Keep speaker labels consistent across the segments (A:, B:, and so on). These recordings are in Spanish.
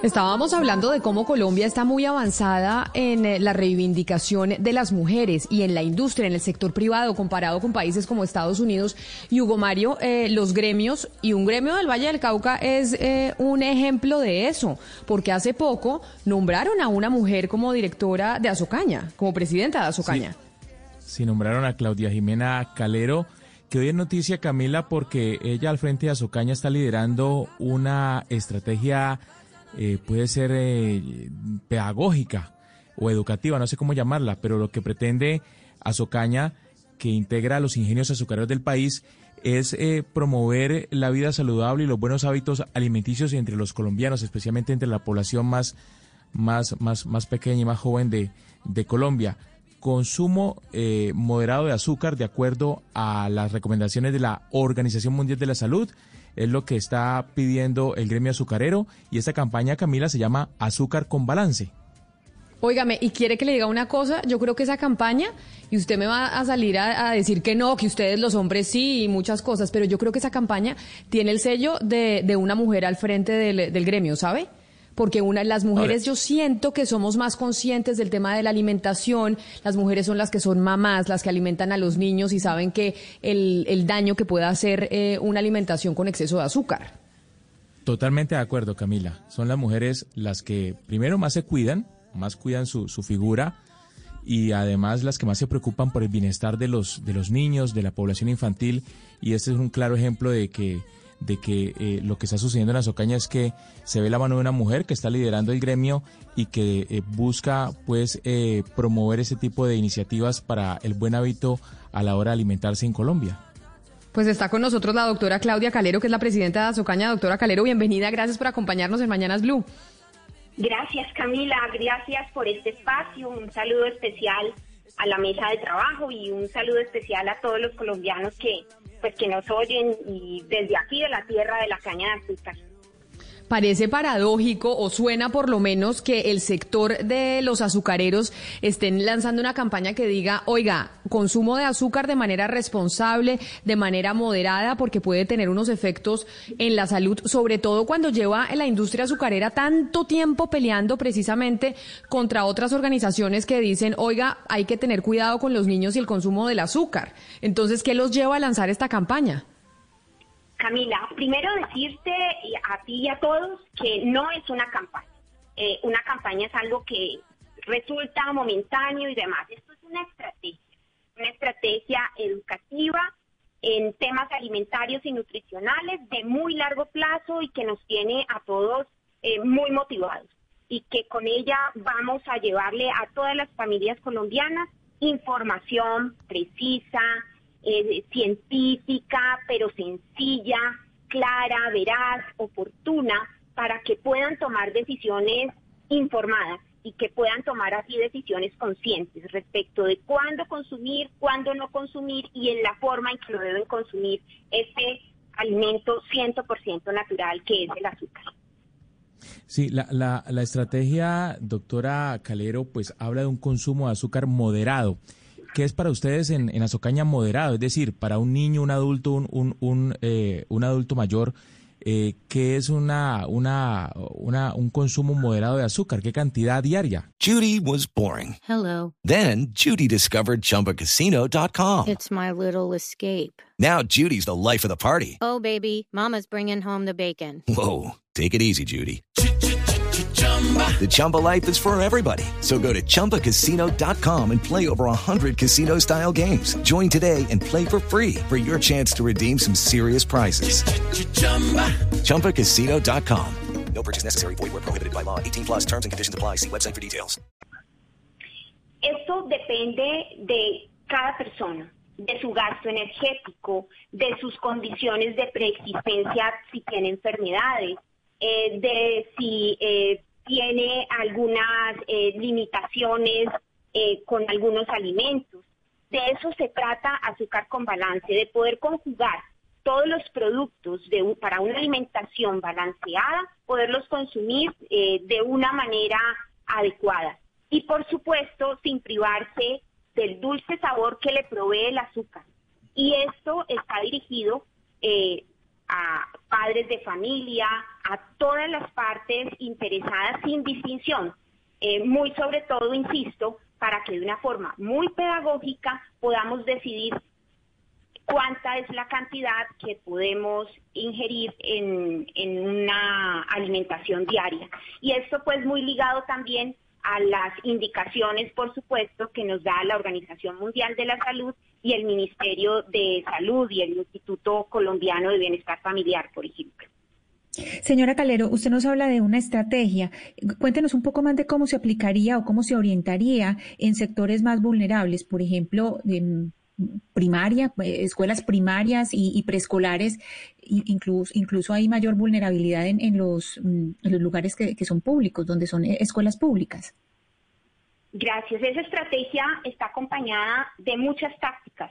A: Estábamos hablando de cómo Colombia está muy avanzada en eh, la reivindicación de las mujeres y en la industria, en el sector privado, comparado con países como Estados Unidos. Y Hugo Mario, eh, los gremios y un gremio del Valle del Cauca es eh, un ejemplo de eso, porque hace poco nombraron a una mujer como directora de Azocaña, como presidenta de Azocaña.
B: Sí, nombraron a Claudia Jimena Calero, que hoy noticia, Camila, porque ella al frente de Azocaña está liderando una estrategia, eh, puede ser eh, pedagógica o educativa, no sé cómo llamarla, pero lo que pretende Azocaña, que integra a los ingenios azucareros del país, es eh, promover la vida saludable y los buenos hábitos alimenticios entre los colombianos, especialmente entre la población más, más, más, más pequeña y más joven de, de Colombia. Consumo eh, moderado de azúcar de acuerdo a las recomendaciones de la Organización Mundial de la Salud es lo que está pidiendo el gremio azucarero y esta campaña, Camila, se llama Azúcar con Balance.
A: Óigame, y quiere que le diga una cosa, yo creo que esa campaña, y usted me va a salir a, a, decir que no, que ustedes los hombres sí y muchas cosas, pero yo creo que esa campaña tiene el sello de, de una mujer al frente del, del gremio, ¿sabe? Porque una, las mujeres yo siento que somos más conscientes del tema de la alimentación, las mujeres son las que son mamás, las que alimentan a los niños y saben que el, el daño que puede hacer eh, una alimentación con exceso de azúcar.
B: Totalmente de acuerdo, Camila. Son las mujeres las que primero más se cuidan, más cuidan su, su figura y además las que más se preocupan por el bienestar de los, de los niños, de la población infantil y este es un claro ejemplo de que de que eh, lo que está sucediendo en Azocaña es que se ve la mano de una mujer que está liderando el gremio y que eh, busca pues eh, promover ese tipo de iniciativas para el buen hábito a la hora de alimentarse en Colombia.
A: Pues está con nosotros la doctora Claudia Calero, que es la presidenta de Azocaña. Doctora Calero, bienvenida, gracias por acompañarnos en Mañanas Blue.
C: Gracias Camila, gracias por este espacio, un saludo especial a la mesa de trabajo y un saludo especial a todos los colombianos que pues que nos oyen y desde aquí de la tierra de la caña de azúcar.
A: Parece paradójico o suena por lo menos que el sector de los azucareros estén lanzando una campaña que diga, oiga, consumo de azúcar de manera responsable, de manera moderada, porque puede tener unos efectos en la salud, sobre todo cuando lleva la industria azucarera tanto tiempo peleando precisamente contra otras organizaciones que dicen, oiga, hay que tener cuidado con los niños y el consumo del azúcar. Entonces, ¿qué los lleva a lanzar esta campaña?
C: Camila, primero decirte a ti y a todos que no es una campaña. Eh, una campaña es algo que resulta momentáneo y demás. Esto es una estrategia, una estrategia educativa en temas alimentarios y nutricionales de muy largo plazo y que nos tiene a todos eh, muy motivados y que con ella vamos a llevarle a todas las familias colombianas información precisa, eh, científica, pero sencilla, clara, veraz, oportuna, para que puedan tomar decisiones informadas y que puedan tomar así decisiones conscientes respecto de cuándo consumir, cuándo no consumir y en la forma en que lo deben consumir este alimento 100% natural que es el azúcar.
B: Sí, la, la, la estrategia, doctora Calero, pues habla de un consumo de azúcar moderado. ¿Qué es para ustedes en, en Azocaña moderado? Es decir, para un niño, un adulto, un, un, un, eh, un adulto mayor, eh, ¿qué es una, una, una, un consumo moderado de azúcar? ¿Qué cantidad diaria?
D: Judy was boring.
E: Hello.
D: Then Judy discovered ChumbaCasino.com.
E: It's my little escape.
D: Now Judy's the life of the party.
E: Oh, baby, mama's bringing home the bacon.
D: Whoa, take it easy, Judy. The Chumba life is for everybody. So go to ChumbaCasino.com and play over 100 casino style games. Join today and play for free for your chance to redeem some serious prizes. ChumbaCasino.com.
F: No purchase necessary. Void where prohibited by law. 18 plus terms and conditions apply. See website for details.
C: Esto depende de cada persona, de su gasto energético, de sus condiciones de preexistencia si tiene enfermedades, eh, de si eh, tiene algunas eh, limitaciones eh, con algunos alimentos. De eso se trata azúcar con balance, de poder conjugar todos los productos para una alimentación balanceada, poderlos consumir eh, de una manera adecuada. Y por supuesto, sin privarse del dulce sabor que le provee el azúcar. Y esto está dirigido eh, a padres de familia, a todas las partes interesadas sin distinción. Eh, muy sobre todo, insisto, para que de una forma muy pedagógica podamos decidir cuánta es la cantidad que podemos ingerir en, en una alimentación diaria. Y esto pues muy ligado también a las indicaciones, por supuesto, que nos da la Organización Mundial de la Salud y el Ministerio de Salud y el Instituto Colombiano de Bienestar Familiar, por ejemplo.
G: Señora Calero, usted nos habla de una estrategia. Cuéntenos un poco más de cómo se aplicaría o cómo se orientaría en sectores más vulnerables, por ejemplo, en primaria, eh, escuelas primarias y, preescolares, incluso, incluso hay mayor vulnerabilidad en, mm, los lugares que, que son públicos, donde son eh, escuelas públicas.
C: Gracias. Esa estrategia está acompañada de muchas tácticas,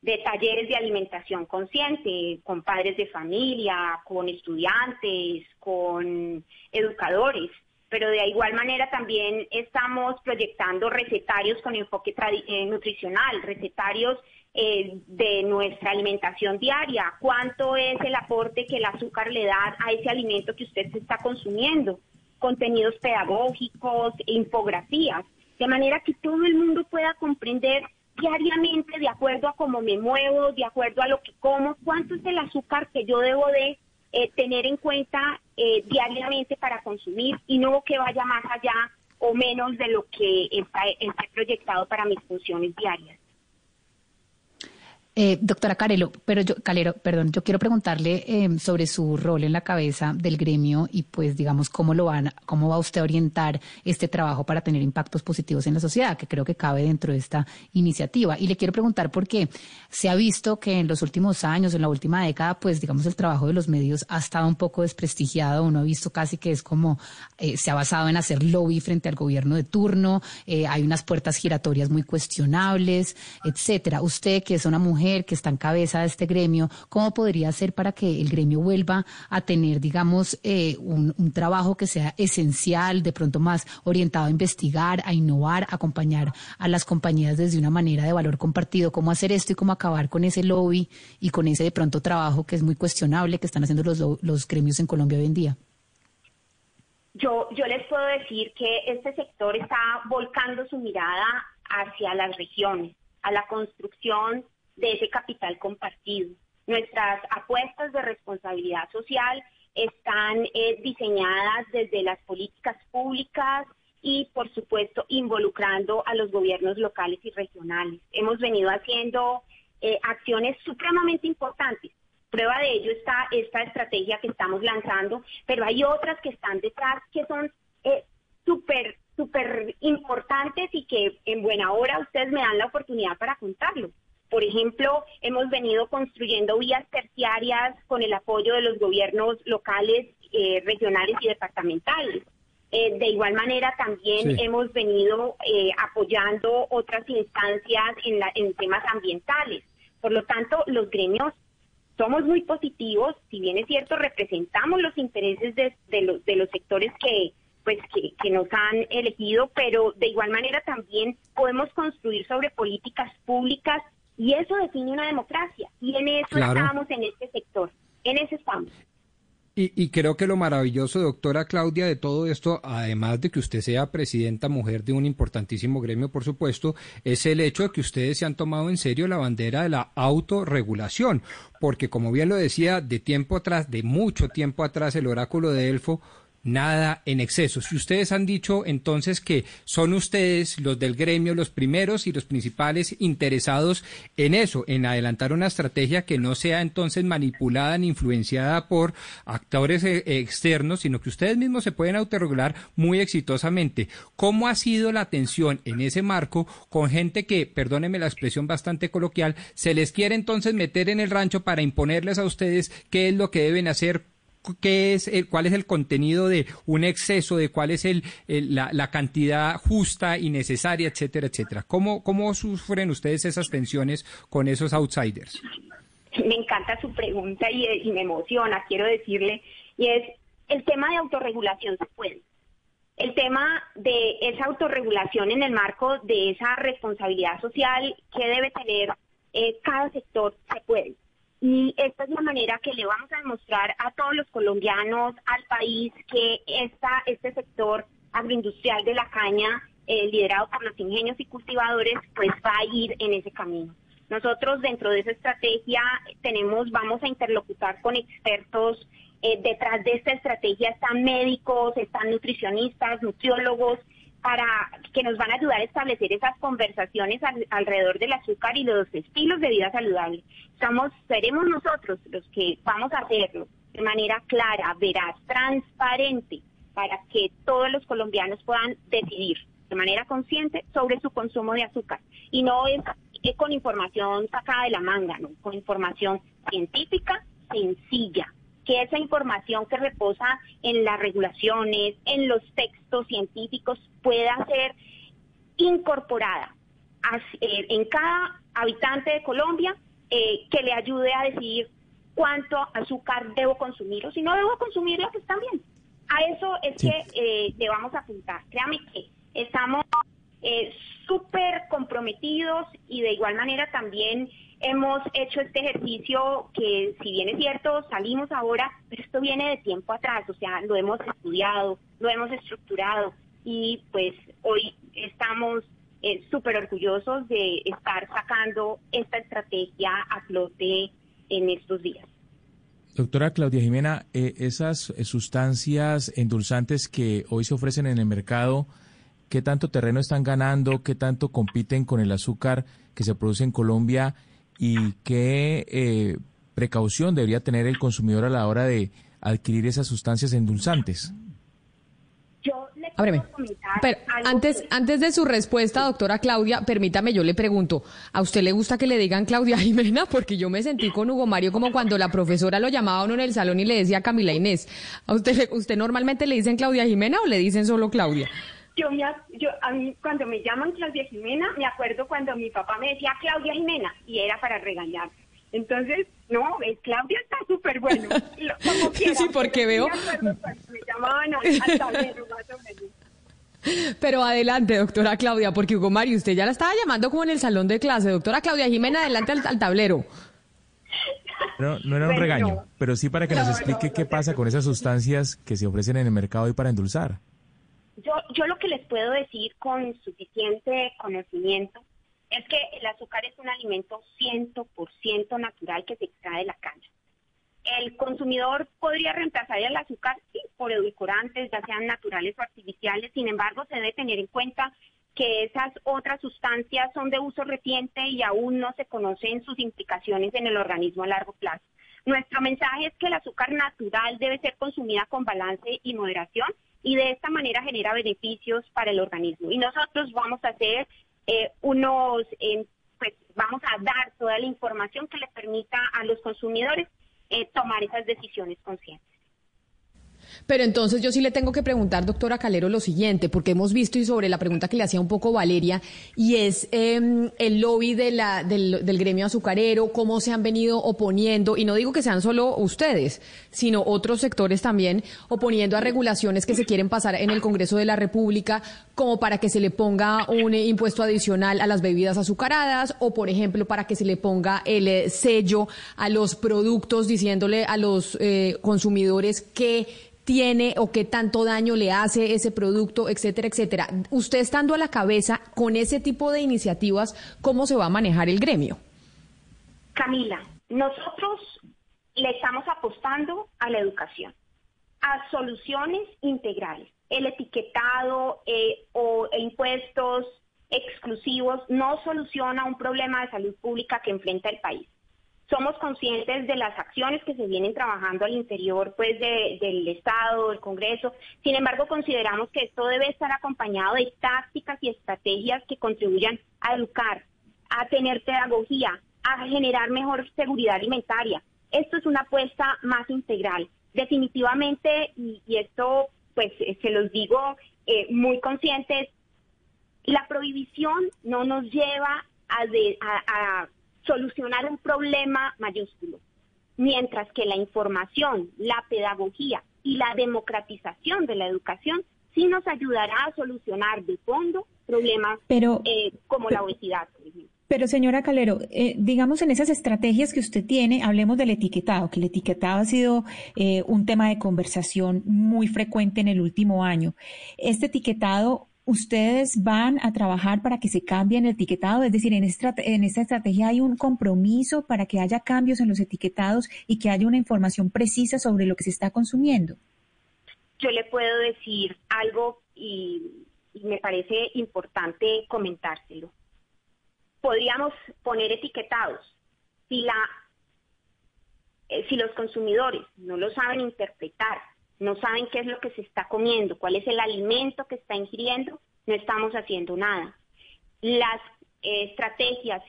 C: de talleres de alimentación consciente, con padres de familia, con estudiantes, con educadores, pero de igual manera también estamos proyectando recetarios con enfoque eh, nutricional, recetarios eh, de nuestra alimentación diaria, cuánto es el aporte que el azúcar le da a ese alimento que usted se está consumiendo, contenidos pedagógicos, infografías, de manera que todo el mundo pueda comprender diariamente, de acuerdo a cómo me muevo, de acuerdo a lo que como, cuánto es el azúcar que yo debo de eh, tener en cuenta eh, diariamente para consumir y no que vaya más allá o menos de lo que está, está proyectado para mis funciones diarias.
H: Eh, doctora Carelo, pero yo, Calero, perdón, yo quiero preguntarle eh, sobre su rol en la cabeza del gremio y pues digamos cómo lo van, cómo va usted a orientar este trabajo para tener impactos positivos en la sociedad, que creo que cabe dentro de esta iniciativa. Y le quiero preguntar porque se ha visto que en los últimos años, en la última década, pues digamos el trabajo de los medios ha estado un poco desprestigiado. Uno ha visto casi que es como eh, se ha basado en hacer lobby frente al gobierno de turno. eh, hay unas puertas giratorias muy cuestionables, etcétera. Usted que es una mujer que está en cabeza de este gremio, ¿cómo podría hacer para que el gremio vuelva a tener, digamos, eh, un, trabajo que sea esencial, de pronto más orientado a investigar, a innovar, a acompañar a las compañías desde una manera de valor compartido? ¿Cómo hacer esto y cómo acabar con ese lobby y con ese de pronto trabajo que es muy cuestionable que están haciendo los, lo- los gremios en Colombia hoy en día?
C: Yo, yo les puedo decir que este sector está volcando su mirada hacia las regiones, a la construcción de ese capital compartido. Nuestras apuestas de responsabilidad social están eh, diseñadas desde las políticas públicas y, por supuesto, involucrando a los gobiernos locales y regionales. Hemos venido haciendo eh, acciones supremamente importantes. Prueba de ello está esta estrategia que estamos lanzando, pero hay otras que están detrás que son eh, súper, súper importantes y que en buena hora ustedes me dan la oportunidad para contarlo. Por ejemplo, hemos venido construyendo vías terciarias con el apoyo de los gobiernos locales, eh, regionales y departamentales. Eh, de igual manera, también
I: Sí.
C: hemos venido eh, apoyando otras instancias en, la- en temas ambientales. Por lo tanto, los gremios somos muy positivos, si bien es cierto, representamos los intereses de, de los, de los sectores que, pues, que, que nos han elegido, pero de igual manera también podemos construir sobre políticas públicas y eso define una democracia. Y en eso
I: Claro.
C: estamos en este sector, en eso estamos.
I: Y, y creo que lo maravilloso, doctora Claudia, de todo esto, además de que usted sea presidenta mujer de un importantísimo gremio, por supuesto, es el hecho de que ustedes se han tomado en serio la bandera de la autorregulación. Porque, como bien lo decía, de tiempo atrás, de mucho tiempo atrás, el oráculo de Elfo, nada en exceso. Si ustedes han dicho entonces que son ustedes los del gremio los primeros y los principales interesados en eso, en adelantar una estrategia que no sea entonces manipulada ni influenciada por actores eh, externos, sino que ustedes mismos se pueden autorregular muy exitosamente. ¿Cómo ha sido la atención en ese marco con gente que, perdónenme la expresión bastante coloquial, se les quiere entonces meter en el rancho para imponerles a ustedes qué es lo que deben hacer? Qué es el, cuál es el contenido de un exceso, de cuál es el, la, la, cantidad justa y necesaria, etcétera, etcétera. ¿Cómo, ¿Cómo sufren ustedes esas tensiones con esos outsiders?
C: Me encanta su pregunta y, y me emociona, quiero decirle, y es el tema de autorregulación se puede. El tema de esa autorregulación en el marco de esa responsabilidad social que debe tener eh, cada sector se puede. Y esta es la manera que le vamos a demostrar a todos los colombianos, al país, que esta, este sector agroindustrial de la caña, eh, liderado por los ingenios y cultivadores, pues va a ir en ese camino. Nosotros dentro de esa estrategia tenemos, vamos a interlocutar con expertos. Eh, detrás de esta estrategia están médicos, están nutricionistas, nutriólogos, para que nos van a ayudar a establecer esas conversaciones alrededor del azúcar y los estilos de vida saludable. Estamos, seremos nosotros los que vamos a hacerlo de manera clara, veraz, transparente, para que todos los colombianos puedan decidir de manera consciente sobre su consumo de azúcar. Y no es, con información sacada de la manga, ¿no? con información científica, sencilla, que esa información que reposa en las regulaciones, en los textos científicos, pueda ser incorporada eh, en cada habitante de Colombia eh, que le ayude a decidir cuánto azúcar debo consumir o si no debo consumirlo, pues también. A eso es que eh, le vamos a apuntar. Créame que estamos súper comprometidos y de igual manera también hemos hecho este ejercicio que, si bien es cierto, salimos ahora, pero esto viene de tiempo atrás, o sea, lo hemos estudiado, lo hemos estructurado y pues hoy estamos eh, súper orgullosos de estar sacando esta estrategia a flote en estos días.
B: Doctora Claudia Jimena, eh, esas sustancias endulzantes que hoy se ofrecen en el mercado, ¿qué tanto terreno están ganando? ¿Qué tanto compiten con el azúcar que se produce en Colombia? Y qué eh, precaución debería tener el consumidor a la hora de adquirir esas sustancias endulzantes.
A: Yo le Pero antes, antes de su respuesta, doctora Claudia, permítame, yo le pregunto, ¿a usted le gusta que le digan Claudia Jimena? Porque yo me sentí con Hugo Mario como cuando la profesora lo llamaba uno en el salón y le decía Camila Inés. ¿A usted, usted normalmente le dicen Claudia Jimena o le dicen solo Claudia?
C: Yo, me, yo a mí cuando me llaman Claudia Jimena, me acuerdo cuando mi papá me decía Claudia Jimena y era para regañar. Entonces, no, Claudia está súper bueno.
A: sí, porque veo...
C: Me, llamaban al tablero, más o menos.
A: Pero adelante, doctora Claudia, porque Hugo Mario, usted ya la estaba llamando como en el salón de clase. Doctora Claudia Jimena, adelante al, tablero.
B: No, no era un regaño, pero sí para que nos explique qué pasa con esas sustancias que se ofrecen en el mercado y para endulzar.
C: Yo, yo lo que les puedo decir con suficiente conocimiento es que el azúcar es un alimento 100% natural que se extrae de la caña. El consumidor podría reemplazar el azúcar por edulcorantes, ya sean naturales o artificiales, sin embargo se debe tener en cuenta que esas otras sustancias son de uso reciente y aún no se conocen sus implicaciones en el organismo a largo plazo. Nuestro mensaje es que el azúcar natural debe ser consumida con balance y moderación y de esta manera genera beneficios para el organismo. Y nosotros vamos a hacer eh, unos, pues vamos a dar toda la información que le permita a los consumidores eh, tomar esas decisiones conscientes.
A: Pero entonces yo sí le tengo que preguntar, doctora Calero, lo siguiente, porque hemos visto y sobre la pregunta que le hacía un poco Valeria, y es em, el lobby del, gremio azucarero, cómo se han venido oponiendo, y no digo que sean solo ustedes, sino otros sectores también, oponiendo a regulaciones que se quieren pasar en el Congreso de la República, como para que se le ponga un impuesto adicional a las bebidas azucaradas, o por ejemplo, para que se le ponga el eh, sello a los productos diciéndole a los eh, consumidores que tiene o qué tanto daño le hace ese producto, etcétera, etcétera. Usted estando a la cabeza con ese tipo de iniciativas, ¿cómo se va a manejar el gremio?
C: Camila, nosotros le estamos apostando a la educación, a soluciones integrales. El etiquetado eh, o impuestos exclusivos no soluciona un problema de salud pública que enfrenta el país somos conscientes de las acciones que se vienen trabajando al interior pues del Estado, del Congreso. Sin embargo, consideramos que esto debe estar acompañado de tácticas y estrategias que contribuyan a educar, a tener pedagogía, a generar mejor seguridad alimentaria. Esto es una apuesta más integral definitivamente, y, esto pues se los digo eh, muy conscientes, la prohibición no nos lleva a, a solucionar un problema mayúsculo, mientras que la información, la pedagogía y la democratización de la educación sí nos ayudará a solucionar de fondo problemas eh, como la obesidad,
G: Pero señora Calero, eh, digamos en esas estrategias que usted tiene, hablemos del etiquetado, que el etiquetado ha sido eh, un tema de conversación muy frecuente en el último año. Este etiquetado, ¿ustedes van a trabajar para que se cambie el etiquetado? Es decir, en esta, en esta estrategia hay un compromiso para que haya cambios en los etiquetados y que haya una información precisa sobre lo que se está consumiendo.
C: Yo le puedo decir algo y y me parece importante comentárselo. Podríamos poner etiquetados. Si, la, eh, si los consumidores no lo saben interpretar, no saben qué es lo que se está comiendo, cuál es el alimento que está ingiriendo, no estamos haciendo nada. Las eh, estrategias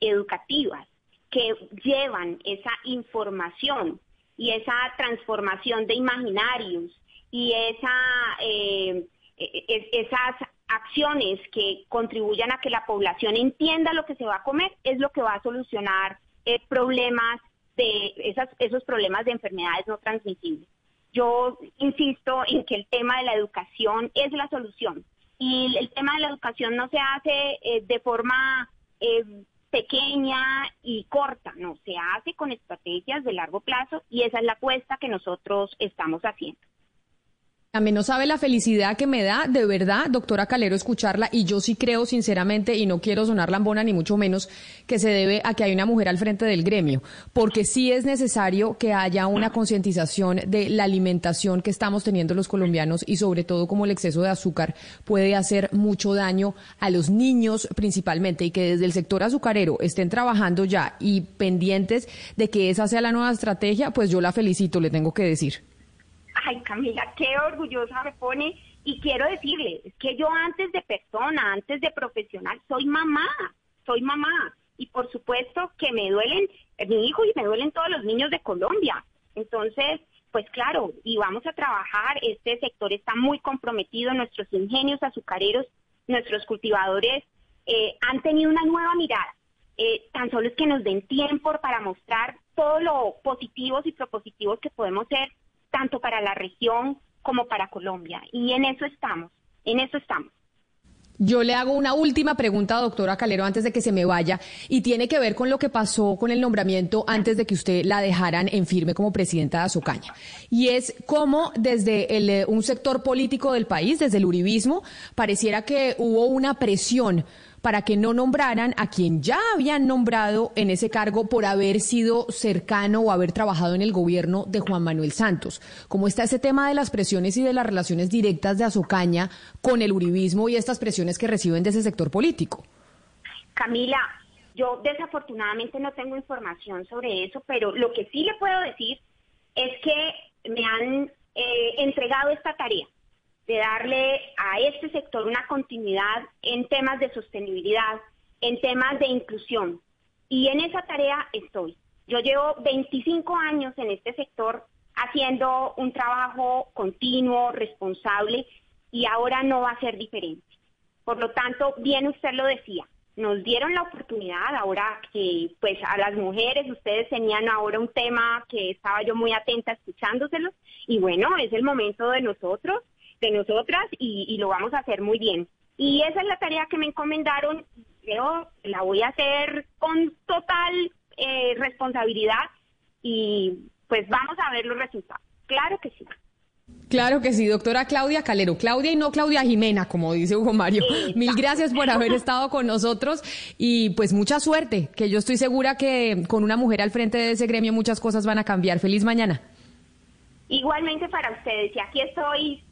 C: educativas que llevan esa información y esa transformación de imaginarios y esa eh, esas acciones que contribuyan a que la población entienda lo que se va a comer es lo que va a solucionar eh, problemas de esas, esos problemas de enfermedades no transmisibles. Yo insisto en que el tema de la educación es la solución y el tema de la educación no se hace eh, de forma eh, pequeña y corta, no, se hace con estrategias de largo plazo y esa es la apuesta que nosotros estamos haciendo.
A: También no sabe la felicidad que me da, de verdad, doctora Calero, escucharla. Y yo sí creo, sinceramente, y no quiero sonar lambona ni mucho menos, que se debe a que hay una mujer al frente del gremio. Porque sí es necesario que haya una concientización de la alimentación que estamos teniendo los colombianos y sobre todo como el exceso de azúcar puede hacer mucho daño a los niños principalmente. Y que desde el sector azucarero estén trabajando ya y pendientes de que esa sea la nueva estrategia, pues yo la felicito, le tengo que decir
C: ay Camila, qué orgullosa me pone y quiero decirle, es que yo antes de persona, antes de profesional, soy mamá, soy mamá y por supuesto que me duelen mi hijo y me duelen todos los niños de Colombia. Entonces, pues claro, y vamos a trabajar, este sector está muy comprometido, nuestros ingenios azucareros, nuestros cultivadores eh, han tenido una nueva mirada. Eh, tan solo es que nos den tiempo para mostrar todo lo positivos y propositivos que podemos ser tanto para la región como para Colombia. Y en eso estamos, en eso estamos.
A: Yo le hago una última pregunta, doctora Calero, antes de que se me vaya, y tiene que ver con lo que pasó con el nombramiento antes de que usted la dejaran en firme como presidenta de Azocaña. Y es cómo desde el, eh, un sector político del país, desde el uribismo, pareciera que hubo una presión para que no nombraran a quien ya habían nombrado en ese cargo por haber sido cercano o haber trabajado en el gobierno de Juan Manuel Santos. ¿Cómo está ese tema de las presiones y de las relaciones directas de Azocaña con el uribismo y estas presiones que reciben de ese sector político?
C: Camila, yo desafortunadamente no tengo información sobre eso, pero lo que sí le puedo decir es que me han eh, entregado esta tarea de darle a este sector una continuidad en temas de sostenibilidad, en temas de inclusión. Y en esa tarea estoy. Yo llevo 25 años en este sector haciendo un trabajo continuo, responsable, y ahora no va a ser diferente. Por lo tanto, bien usted lo decía, nos dieron la oportunidad ahora que pues a las mujeres ustedes tenían ahora un tema que estaba yo muy atenta escuchándoselos y bueno, es el momento de nosotros de nosotras y, lo vamos a hacer muy bien. Y esa es la tarea que me encomendaron. Yo la voy a hacer con total eh, responsabilidad y pues vamos a ver los resultados. Claro que sí.
A: Claro que sí, doctora Claudia Calero. Claudia y no Claudia Jimena, como dice Hugo Mario. Mil gracias por haber estado con nosotros y pues mucha suerte, que yo estoy segura que con una mujer al frente de ese gremio muchas cosas van a cambiar. Feliz mañana.
C: Igualmente para ustedes y aquí estoy